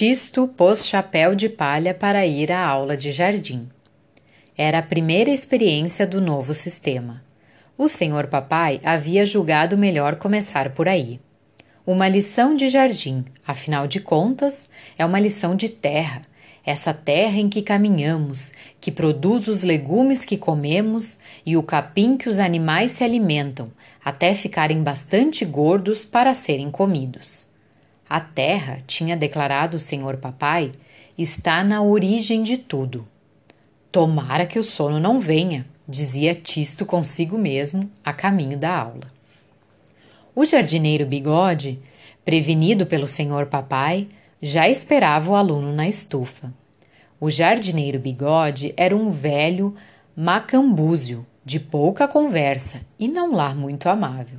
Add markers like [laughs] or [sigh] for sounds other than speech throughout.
Tisto pôs chapéu de palha para ir à aula de jardim. Era a primeira experiência do novo sistema. O senhor papai havia julgado melhor começar por aí. Uma lição de jardim, afinal de contas, é uma lição de terra, essa terra em que caminhamos, que produz os legumes que comemos e o capim que os animais se alimentam, até ficarem bastante gordos para serem comidos. A terra, tinha declarado o senhor papai, está na origem de tudo. Tomara que o sono não venha, dizia Tisto consigo mesmo a caminho da aula. O jardineiro Bigode, prevenido pelo senhor papai, já esperava o aluno na estufa. O jardineiro Bigode era um velho macambúzio, de pouca conversa e não lá muito amável.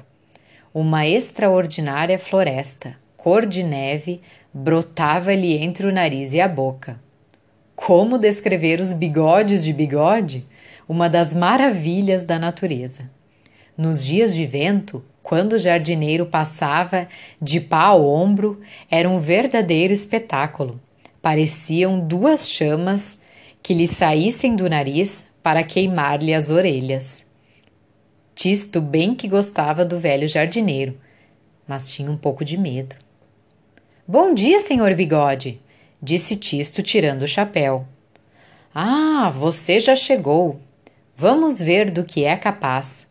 Uma extraordinária floresta, cor de neve, brotava-lhe entre o nariz e a boca. Como descrever os bigodes de bigode? Uma das maravilhas da natureza. Nos dias de vento, quando o jardineiro passava de pá ao ombro, era um verdadeiro espetáculo. Pareciam duas chamas que lhe saíssem do nariz para queimar-lhe as orelhas. Tisto bem que gostava do velho jardineiro, mas tinha um pouco de medo. Bom dia, senhor Bigode, disse Tisto, tirando o chapéu. Ah, você já chegou. Vamos ver do que é capaz.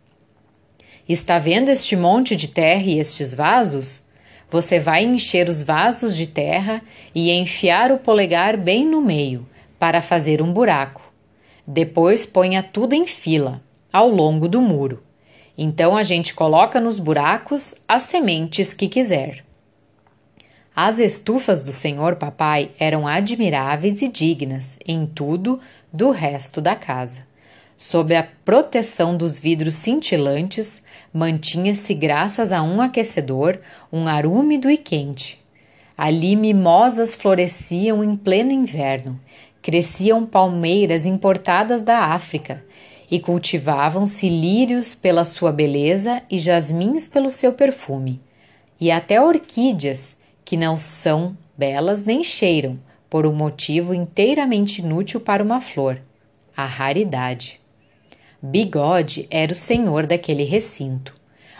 Está vendo este monte de terra e estes vasos? Você vai encher os vasos de terra e enfiar o polegar bem no meio, para fazer um buraco. Depois ponha tudo em fila, ao longo do muro. Então a gente coloca nos buracos as sementes que quiser. As estufas do senhor papai eram admiráveis e dignas em tudo do resto da casa. Sob a proteção dos vidros cintilantes, mantinha-se, graças a um aquecedor, um ar úmido e quente. Ali mimosas floresciam em pleno inverno, cresciam palmeiras importadas da África e cultivavam-se lírios pela sua beleza e jasmins pelo seu perfume, e até orquídeas que não são belas nem cheiram, por um motivo inteiramente inútil para uma flor: a raridade. Bigode era o senhor daquele recinto.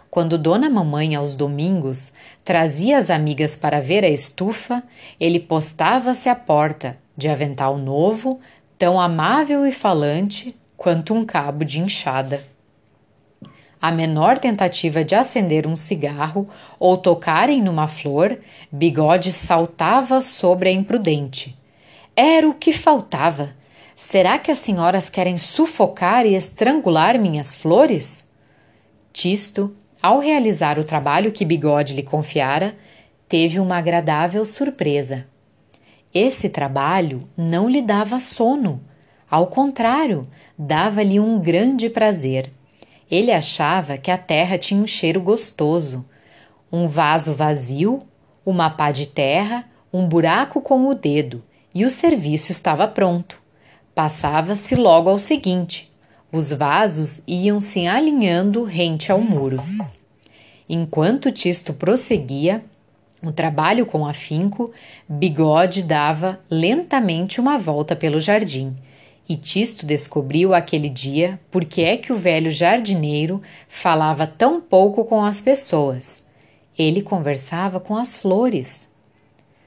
Quando Dona Mamãe, aos domingos, trazia as amigas para ver a estufa, ele postava-se à porta, de avental novo, tão amável e falante quanto um cabo de enxada. A menor tentativa de acender um cigarro ou tocarem numa flor, Bigode saltava sobre a imprudente. Era o que faltava. Será que as senhoras querem sufocar e estrangular minhas flores? Tisto, ao realizar o trabalho que Bigode lhe confiara, teve uma agradável surpresa. Esse trabalho não lhe dava sono. Ao contrário, dava-lhe um grande prazer. Ele achava que a terra tinha um cheiro gostoso. Um vaso vazio, uma pá de terra, um buraco com o dedo, e o serviço estava pronto. Passava-se logo ao seguinte: os vasos iam se alinhando rente ao muro. Enquanto Tisto prosseguia o trabalho com afinco, Bigode dava lentamente uma volta pelo jardim e Tisto descobriu aquele dia por que é que o velho jardineiro falava tão pouco com as pessoas. Ele conversava com as flores.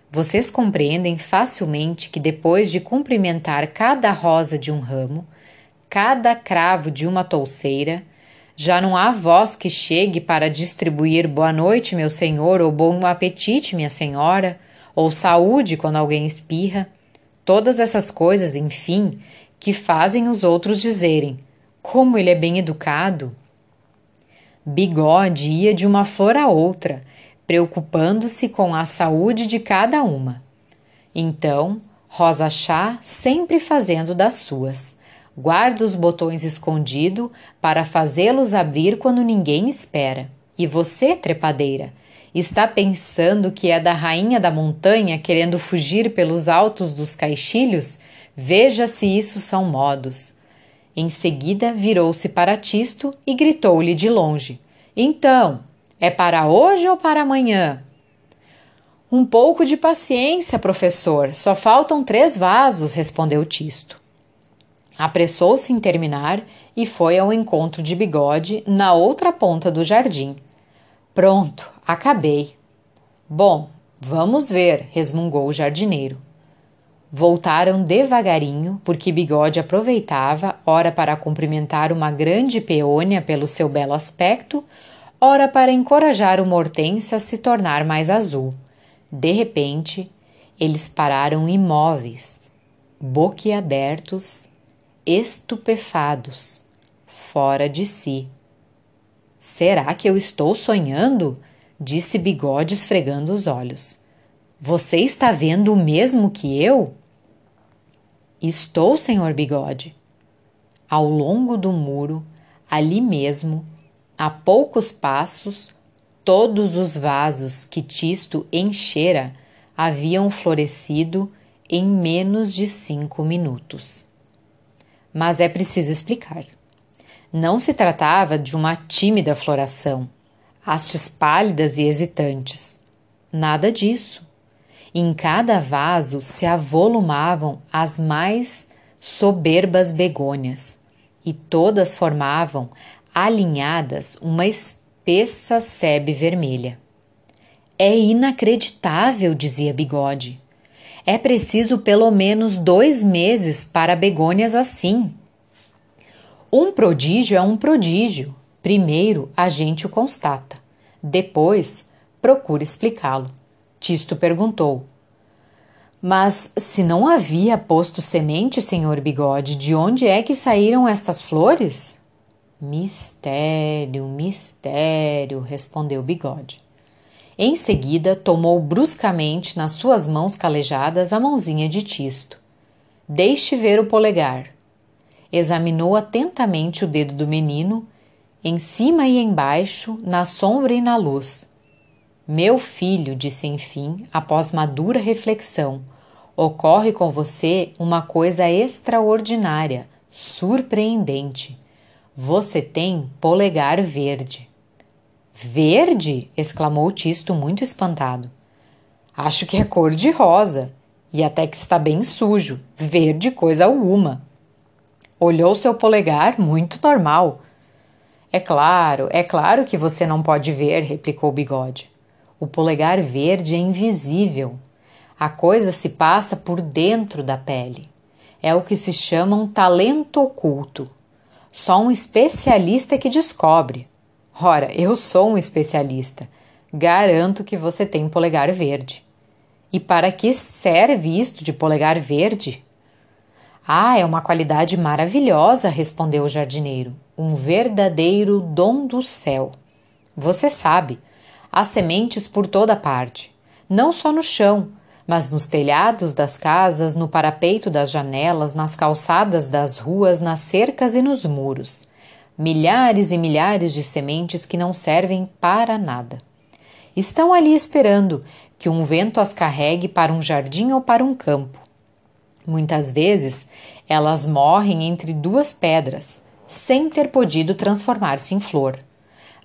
Vocês compreendem facilmente que depois de cumprimentar cada rosa de um ramo, cada cravo de uma touceira, já não há voz que chegue para distribuir boa noite, meu senhor, ou bom apetite, minha senhora, ou saúde quando alguém espirra. Todas essas coisas, enfim, que fazem os outros dizerem: Como ele é bem educado! Bigode ia de uma flor a outra, preocupando-se com a saúde de cada uma. Então, Rosa Chá sempre fazendo das suas. Guarda os botões escondido para fazê-los abrir quando ninguém espera. E você, trepadeira, está pensando que é da rainha da montanha querendo fugir pelos altos dos caixilhos Veja se isso são modos. Em seguida virou-se para Tisto e gritou-lhe de longe: Então, é para hoje ou para amanhã? Um pouco de paciência, professor. Só faltam três vasos, respondeu Tisto. Apressou-se em terminar e foi ao encontro de Bigode na outra ponta do jardim. Pronto, acabei. Bom, vamos ver, resmungou o jardineiro. Voltaram devagarinho, porque Bigode aproveitava, ora para cumprimentar uma grande peônia pelo seu belo aspecto, ora para encorajar uma hortênsia a se tornar mais azul. De repente, eles pararam imóveis, boquiabertos, estupefados, fora de si. Será que eu estou sonhando? disse Bigode esfregando os olhos. Você está vendo o mesmo que eu? Estou, senhor Bigode. Ao longo do muro, ali mesmo, a poucos passos, todos os vasos que Tisto enchera haviam florescido em menos de cinco minutos. Mas é preciso explicar. Não se tratava de uma tímida floração, hastes pálidas e hesitantes. Nada disso. Em cada vaso se avolumavam as mais soberbas begônias, e todas formavam, alinhadas, uma espessa sebe vermelha. É inacreditável, dizia Bigode. É preciso pelo menos dois meses para begônias assim. Um prodígio é um prodígio. Primeiro a gente o constata. Depois procura explicá-lo. Tisto perguntou: Mas se não havia posto semente, senhor Bigode, de onde é que saíram estas flores? Mistério, mistério, respondeu Bigode. Em seguida, tomou bruscamente nas suas mãos calejadas a mãozinha de Tisto. Deixe ver o polegar. Examinou atentamente o dedo do menino, em cima e embaixo, na sombra e na luz. Meu filho, disse enfim, após madura reflexão, ocorre com você uma coisa extraordinária, surpreendente. Você tem polegar verde. Verde? exclamou Tisto, muito espantado. Acho que é cor de rosa, e até que está bem sujo. Verde coisa alguma. Olhou seu polegar, muito normal. É claro, é claro que você não pode ver, replicou Bigode. O polegar verde é invisível. A coisa se passa por dentro da pele. É o que se chama um talento oculto. Só um especialista que descobre. Ora, eu sou um especialista. Garanto que você tem polegar verde. E para que serve isto de polegar verde? Ah, é uma qualidade maravilhosa, respondeu o jardineiro. Um verdadeiro dom do céu. Você sabe, há sementes por toda parte, não só no chão, mas nos telhados das casas, no parapeito das janelas, nas calçadas das ruas, nas cercas e nos muros milhares e milhares de sementes que não servem para nada. Estão ali esperando que um vento as carregue para um jardim ou para um campo. Muitas vezes elas morrem entre duas pedras, sem ter podido transformar-se em flor.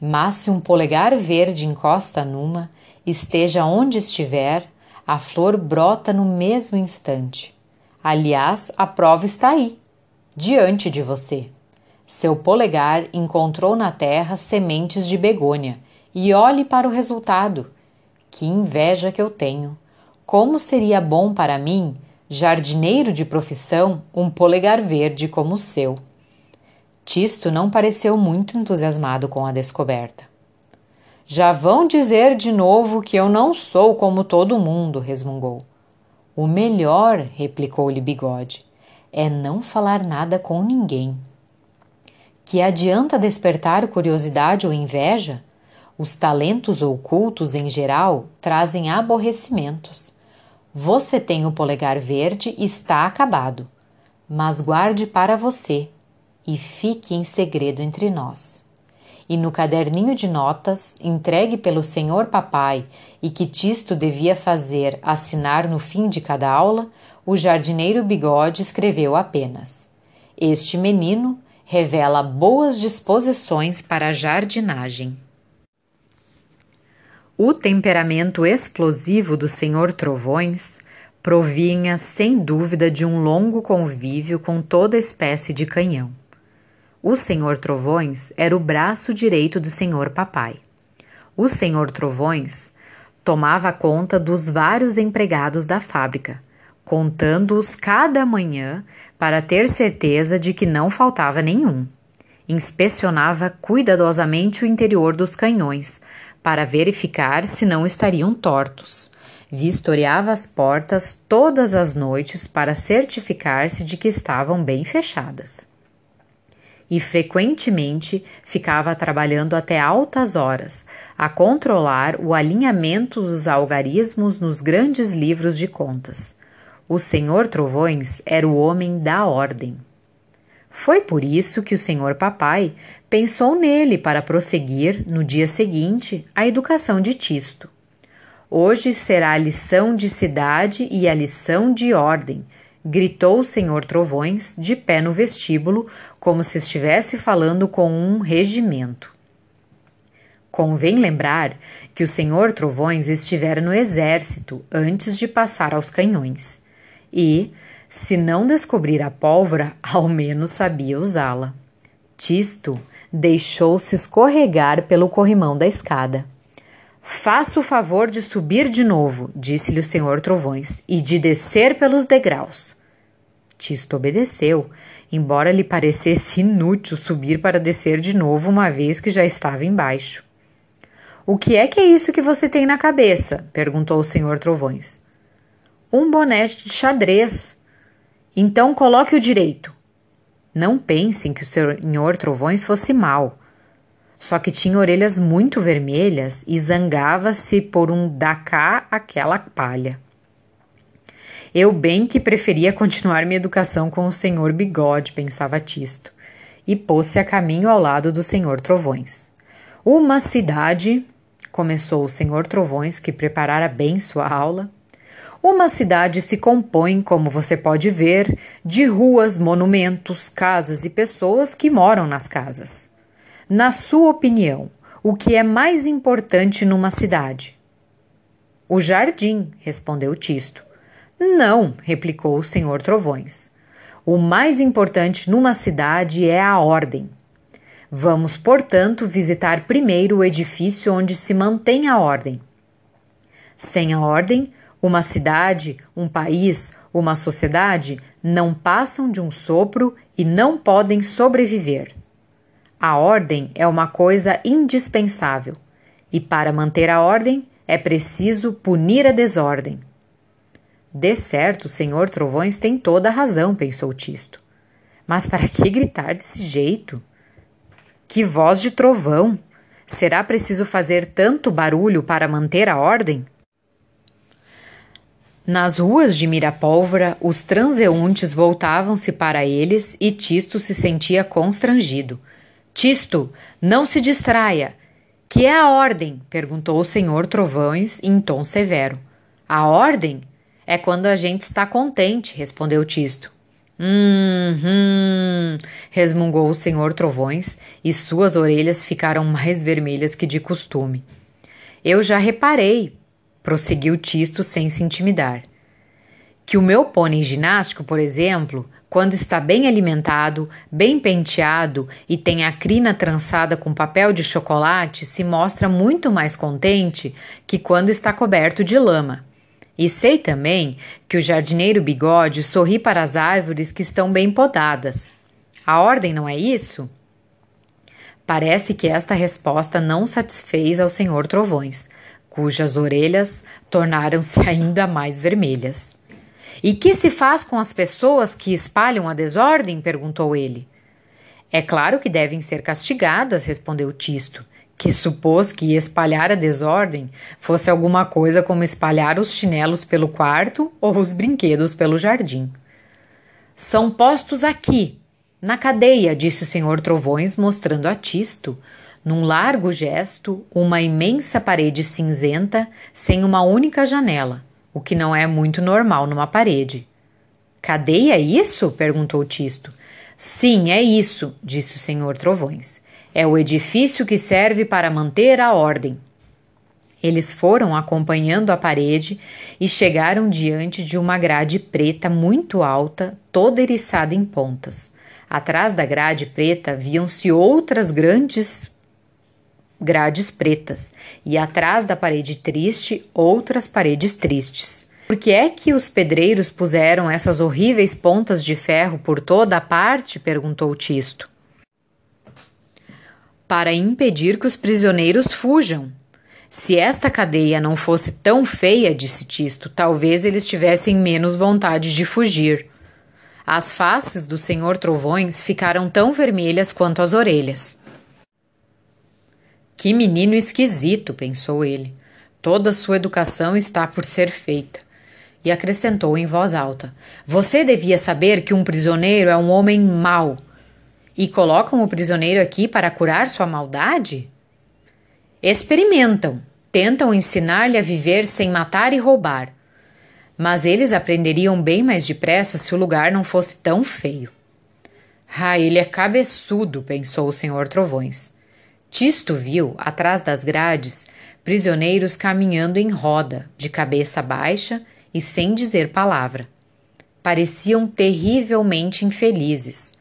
Mas se um polegar verde encosta numa, esteja onde estiver, a flor brota no mesmo instante. Aliás, a prova está aí, diante de você. Seu polegar encontrou na terra sementes de begônia e olhe para o resultado. Que inveja que eu tenho! Como seria bom para mim, jardineiro de profissão, um polegar verde como o seu. Tisto não pareceu muito entusiasmado com a descoberta. Já vão dizer de novo que eu não sou como todo mundo, resmungou. O melhor, replicou-lhe Bigode, é não falar nada com ninguém que adianta despertar curiosidade ou inveja? Os talentos ocultos, em geral, trazem aborrecimentos. Você tem o polegar verde e está acabado, mas guarde para você e fique em segredo entre nós. E no caderninho de notas, entregue pelo senhor papai e que Tisto devia fazer assinar no fim de cada aula, o jardineiro Bigode escreveu apenas: Este menino revela boas disposições para a jardinagem. O temperamento explosivo do Senhor Trovões provinha sem dúvida de um longo convívio com toda espécie de canhão. O Senhor Trovões era o braço direito do Senhor Papai. O Senhor Trovões tomava conta dos vários empregados da fábrica, contando-os cada manhã para ter certeza de que não faltava nenhum. Inspecionava cuidadosamente o interior dos canhões para verificar se não estariam tortos. Vistoriava as portas todas as noites para certificar-se de que estavam bem fechadas. E frequentemente ficava trabalhando até altas horas a controlar o alinhamento dos algarismos nos grandes livros de contas. O Senhor Trovões era o homem da ordem. Foi por isso que o senhor papai pensou nele para prosseguir, no dia seguinte, a educação de Tisto. Hoje será a lição de cidade e a lição de ordem, gritou o senhor Trovões, de pé no vestíbulo, como se estivesse falando com um regimento. Convém lembrar que o senhor Trovões estivera no exército antes de passar aos canhões. E, se não descobrir a pólvora, [laughs] ao menos sabia usá-la. Tisto deixou-se escorregar pelo corrimão da escada. Faça o favor de subir de novo, disse-lhe o senhor Trovões, e de descer pelos degraus. Tisto obedeceu, embora lhe parecesse inútil subir para descer de novo, uma vez que já estava embaixo. O que é que é isso que você tem na cabeça? perguntou o senhor Trovões. Um boné de xadrez, então coloque o direito. Não pensem que o senhor Trovões fosse mau. Só que tinha orelhas muito vermelhas e zangava-se por um dacá aquela palha. Eu bem que preferia continuar minha educação com o senhor Bigode, pensava Tisto, e pôs-se a caminho ao lado do senhor Trovões. Uma cidade, começou o senhor Trovões, que preparara bem sua aula, uma cidade se compõe, como você pode ver, de ruas, monumentos, casas e pessoas que moram nas casas. Na sua opinião, o que é mais importante numa cidade? O jardim, respondeu Tisto. Não, replicou o senhor Trovões. O mais importante numa cidade é a ordem. Vamos, portanto, visitar primeiro o edifício onde se mantém a ordem. Sem a ordem, uma cidade, um país, uma sociedade não passam de um sopro e não podem sobreviver. A ordem é uma coisa indispensável, e para manter a ordem é preciso punir a desordem. De certo, o senhor Trovões tem toda a razão, pensou Tisto. Mas para que gritar desse jeito? Que voz de trovão! Será preciso fazer tanto barulho para manter a ordem? Nas ruas de Mirapólvora, os transeuntes voltavam-se para eles e Tisto se sentia constrangido. Tisto, não se distraia. Que é a ordem? perguntou o senhor Trovões em tom severo. A ordem? É quando a gente está contente, respondeu Tisto. Hum, hum, resmungou o senhor Trovões e suas orelhas ficaram mais vermelhas que de costume. Eu já reparei, prosseguiu Tisto sem se intimidar. Que o meu pônei ginástico, por exemplo, quando está bem alimentado, bem penteado e tem a crina trançada com papel de chocolate, se mostra muito mais contente que quando está coberto de lama. E sei também que o jardineiro bigode sorri para as árvores que estão bem podadas. A ordem não é isso? Parece que esta resposta não satisfez ao senhor Trovões, cujas orelhas tornaram-se [laughs] ainda mais vermelhas. E que se faz com as pessoas que espalham a desordem? perguntou ele. É claro que devem ser castigadas, respondeu Tisto, que supôs que espalhar a desordem fosse alguma coisa como espalhar os chinelos pelo quarto ou os brinquedos pelo jardim. São postos aqui, na cadeia, disse o senhor Trovões, mostrando a Tisto num largo gesto, uma imensa parede cinzenta sem uma única janela, o que não é muito normal numa parede. Cadeia é isso? perguntou Tisto. Sim, é isso, disse o senhor Trovões. É o edifício que serve para manter a ordem. Eles foram acompanhando a parede e chegaram diante de uma grade preta muito alta, toda eriçada em pontas. Atrás da grade preta viam-se outras grandes grades pretas, e atrás da parede triste, outras paredes tristes. Por que é que os pedreiros puseram essas horríveis pontas de ferro por toda a parte? perguntou Tisto. Para impedir que os prisioneiros fujam. Se esta cadeia não fosse tão feia, disse Tisto, talvez eles tivessem menos vontade de fugir. As faces do senhor Trovões ficaram tão vermelhas quanto as orelhas. Que menino esquisito, pensou ele. Toda sua educação está por ser feita. E acrescentou em voz alta: Você devia saber que um prisioneiro é um homem mau. E colocam o prisioneiro aqui para curar sua maldade? Experimentam, tentam ensinar-lhe a viver sem matar e roubar. Mas eles aprenderiam bem mais depressa se o lugar não fosse tão feio. Ah, ele é cabeçudo, pensou o senhor Trovões. Tisto viu, atrás das grades, prisioneiros caminhando em roda, de cabeça baixa e sem dizer palavra. Pareciam terrivelmente infelizes,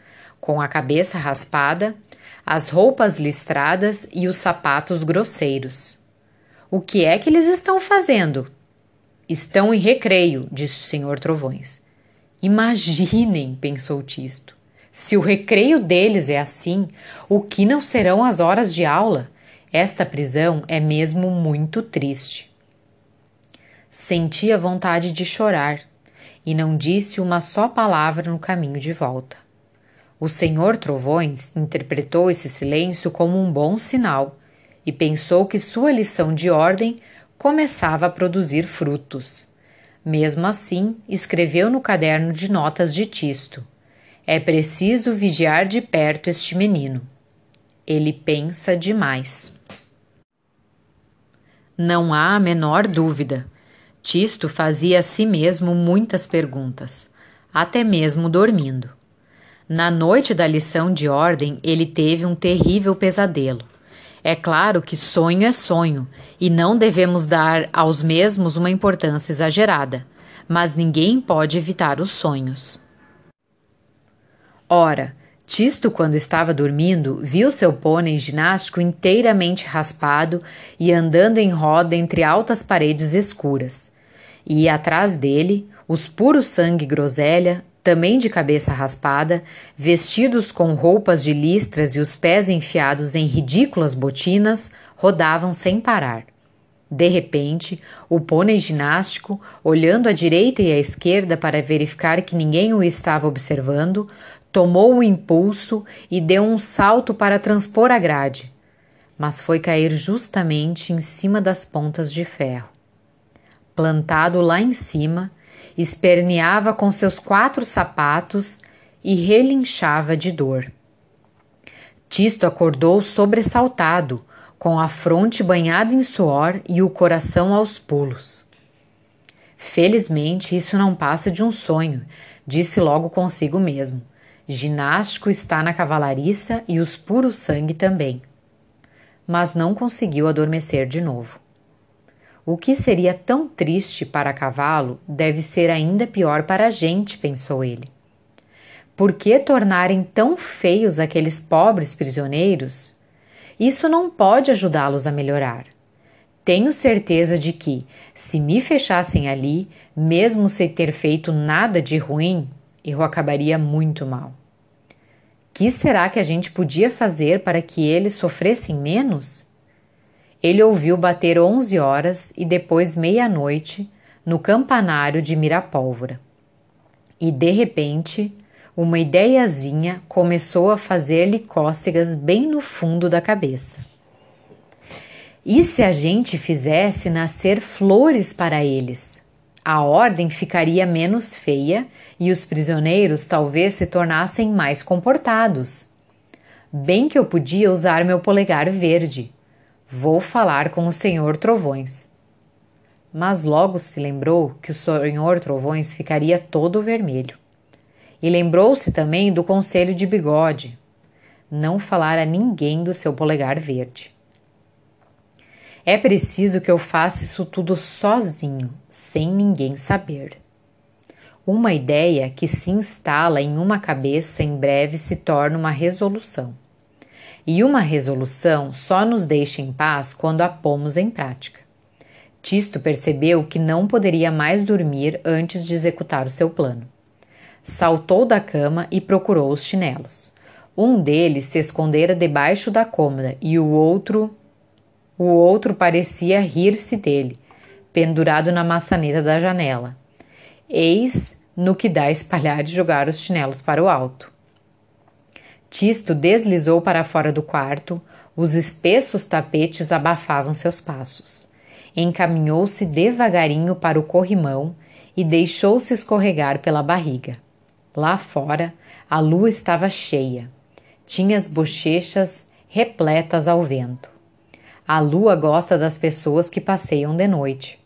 com a cabeça raspada, as roupas listradas e os sapatos grosseiros. O que é que eles estão fazendo? Estão em recreio, disse o senhor Trovões. Imaginem, pensou Tisto. Se o recreio deles é assim, o que não serão as horas de aula? Esta prisão é mesmo muito triste. Sentia vontade de chorar e não disse uma só palavra no caminho de volta. O senhor Trovões interpretou esse silêncio como um bom sinal e pensou que sua lição de ordem começava a produzir frutos. Mesmo assim, escreveu no caderno de notas de Tisto: É preciso vigiar de perto este menino. Ele pensa demais. Não há a menor dúvida. Tisto fazia a si mesmo muitas perguntas, até mesmo dormindo. Na noite da lição de ordem, ele teve um terrível pesadelo. É claro que sonho é sonho e não devemos dar aos mesmos uma importância exagerada, mas ninguém pode evitar os sonhos. Ora, Tisto, quando estava dormindo, viu seu pônei ginástico inteiramente raspado e andando em roda entre altas paredes escuras. E atrás dele, os puros sangue groselha também de cabeça raspada, vestidos com roupas de listras e os pés enfiados em ridículas botinas, rodavam sem parar. De repente, o pônei ginástico, olhando à direita e à esquerda para verificar que ninguém o estava observando, tomou o impulso e deu um salto para transpor a grade, mas foi cair justamente em cima das pontas de ferro. Plantado lá em cima, esperneava com seus quatro sapatos e relinchava de dor. Tisto acordou sobressaltado, com a fronte banhada em suor e o coração aos pulos. Felizmente, isso não passa de um sonho, disse logo consigo mesmo. Ginástico está na cavalariça e os puros sangue também. Mas não conseguiu adormecer de novo. O que seria tão triste para cavalo deve ser ainda pior para a gente, pensou ele. Por que tornarem tão feios aqueles pobres prisioneiros? Isso não pode ajudá-los a melhorar. Tenho certeza de que, se me fechassem ali, mesmo sem ter feito nada de ruim, eu acabaria muito mal. Que será que a gente podia fazer para que eles sofressem menos? Ele ouviu bater onze horas e depois meia-noite no campanário de Mirapólvora. E de repente, uma ideiazinha começou a fazer-lhe cócegas bem no fundo da cabeça. E se a gente fizesse nascer flores para eles? A ordem ficaria menos feia e os prisioneiros talvez se tornassem mais comportados. Bem que eu podia usar meu polegar verde. Vou falar com o senhor Trovões. Mas logo se lembrou que o senhor Trovões ficaria todo vermelho. E lembrou-se também do conselho de bigode: não falar a ninguém do seu polegar verde. É preciso que eu faça isso tudo sozinho, sem ninguém saber. Uma ideia que se instala em uma cabeça em breve se torna uma resolução. E uma resolução só nos deixa em paz quando a pomos em prática. Tisto percebeu que não poderia mais dormir antes de executar o seu plano. Saltou da cama e procurou os chinelos. Um deles se escondera debaixo da cômoda e o outro o outro parecia rir-se dele, pendurado na maçaneta da janela. Eis no que dá espalhar e jogar os chinelos para o alto. Tisto deslizou para fora do quarto, os espessos tapetes abafavam seus passos encaminhou-se devagarinho para o corrimão e deixou-se escorregar pela barriga. Lá fora, a lua estava cheia. Tinha as bochechas repletas ao vento. A lua gosta das pessoas que passeiam de noite.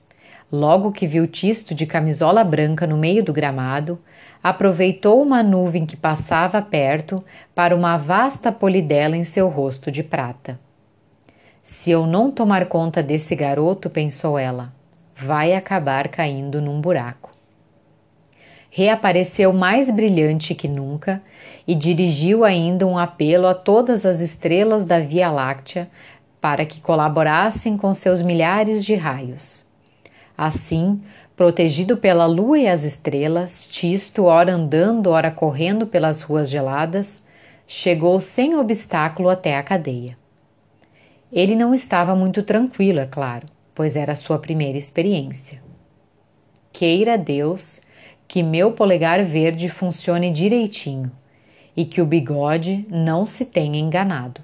Logo que viu Tisto de camisola branca no meio do gramado, aproveitou uma nuvem que passava perto para uma vasta polidela em seu rosto de prata. Se eu não tomar conta desse garoto, pensou ela, vai acabar caindo num buraco. Reapareceu mais brilhante que nunca e dirigiu ainda um apelo a todas as estrelas da Via Láctea para que colaborassem com seus milhares de raios. Assim, protegido pela lua e as estrelas, Tisto, ora andando, ora correndo pelas ruas geladas, chegou sem obstáculo até a cadeia. Ele não estava muito tranquilo, é claro, pois era sua primeira experiência. Queira Deus que meu polegar verde funcione direitinho e que o bigode não se tenha enganado.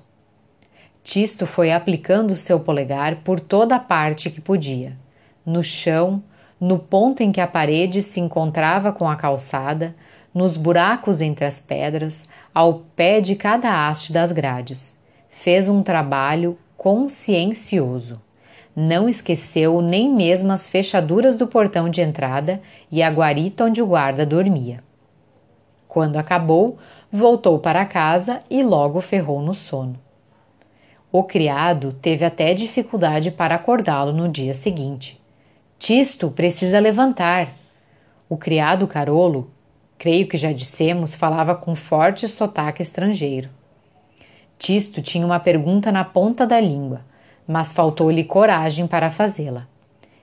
Tisto foi aplicando seu polegar por toda a parte que podia, no chão, no ponto em que a parede se encontrava com a calçada, nos buracos entre as pedras, ao pé de cada haste das grades. Fez um trabalho consciencioso. Não esqueceu nem mesmo as fechaduras do portão de entrada e a guarita onde o guarda dormia. Quando acabou, voltou para casa e logo ferrou no sono. O criado teve até dificuldade para acordá-lo no dia seguinte. Tisto precisa levantar. O criado Carolo, creio que já dissemos, falava com forte sotaque estrangeiro. Tisto tinha uma pergunta na ponta da língua, mas faltou-lhe coragem para fazê-la.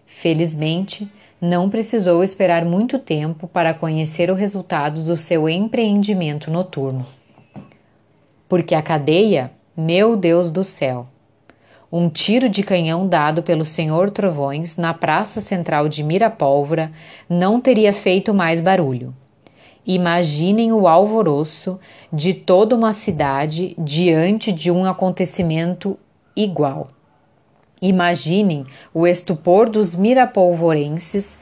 Felizmente, não precisou esperar muito tempo para conhecer o resultado do seu empreendimento noturno. Porque a cadeia, meu Deus do céu! Um tiro de canhão dado pelo senhor Trovões na praça central de Mirapólvora não teria feito mais barulho. Imaginem o alvoroço de toda uma cidade diante de um acontecimento igual. Imaginem o estupor dos mirapolvorenses,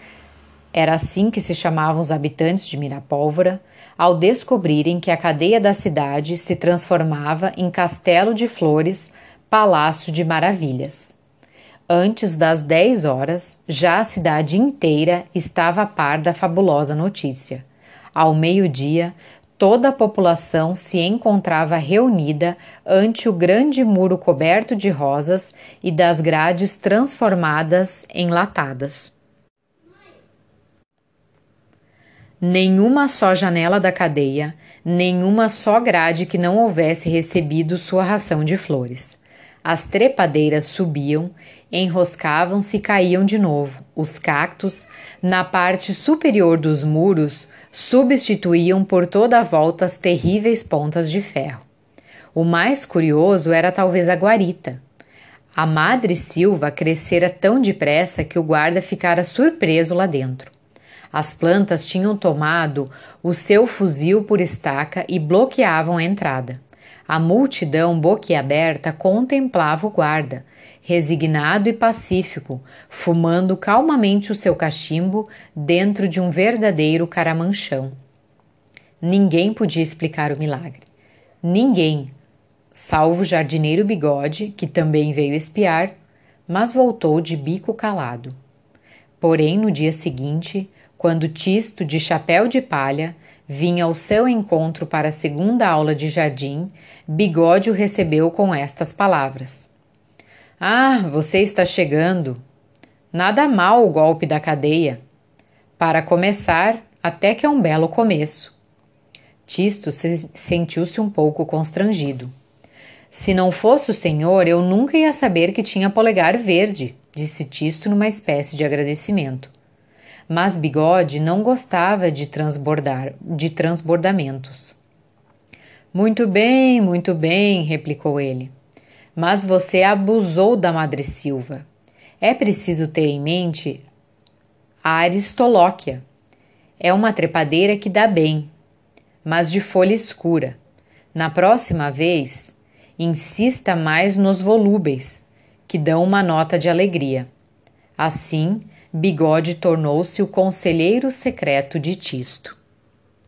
era assim que se chamavam os habitantes de Mirapólvora, ao descobrirem que a cadeia da cidade se transformava em castelo de flores, palácio de maravilhas. Antes das 10 horas, já a cidade inteira estava a par da fabulosa notícia. Ao meio-dia, toda a população se encontrava reunida ante o grande muro coberto de rosas e das grades transformadas em latadas. Nenhuma só janela da cadeia, nenhuma só grade que não houvesse recebido sua ração de flores. As trepadeiras subiam, enroscavam-se e caíam de novo. Os cactos, na parte superior dos muros, substituíam por toda a volta as terríveis pontas de ferro. O mais curioso era talvez a guarita. A madre Silva crescera tão depressa que o guarda ficara surpreso lá dentro. As plantas tinham tomado o seu fuzil por estaca e bloqueavam a entrada. A multidão boquiaberta contemplava o guarda, resignado e pacífico, fumando calmamente o seu cachimbo dentro de um verdadeiro caramanchão. Ninguém podia explicar o milagre. Ninguém, salvo o jardineiro Bigode, que também veio espiar, mas voltou de bico calado. Porém, no dia seguinte, quando Tisto, de chapéu de palha, vinha ao seu encontro para a segunda aula de jardim, Bigode o recebeu com estas palavras: Ah, você está chegando. Nada mal o golpe da cadeia. Para começar, até que é um belo começo. Tisto se sentiu-se um pouco constrangido. Se não fosse o senhor, eu nunca ia saber que tinha polegar verde, disse Tisto numa espécie de agradecimento. Mas Bigode não gostava de transbordar, de transbordamentos. Muito bem, muito bem, replicou ele. Mas você abusou da Madre Silva. É preciso ter em mente a aristolóquia. É uma trepadeira que dá bem, mas de folha escura. Na próxima vez, insista mais nos volúveis, que dão uma nota de alegria. Assim, Bigode tornou-se o conselheiro secreto de Tisto.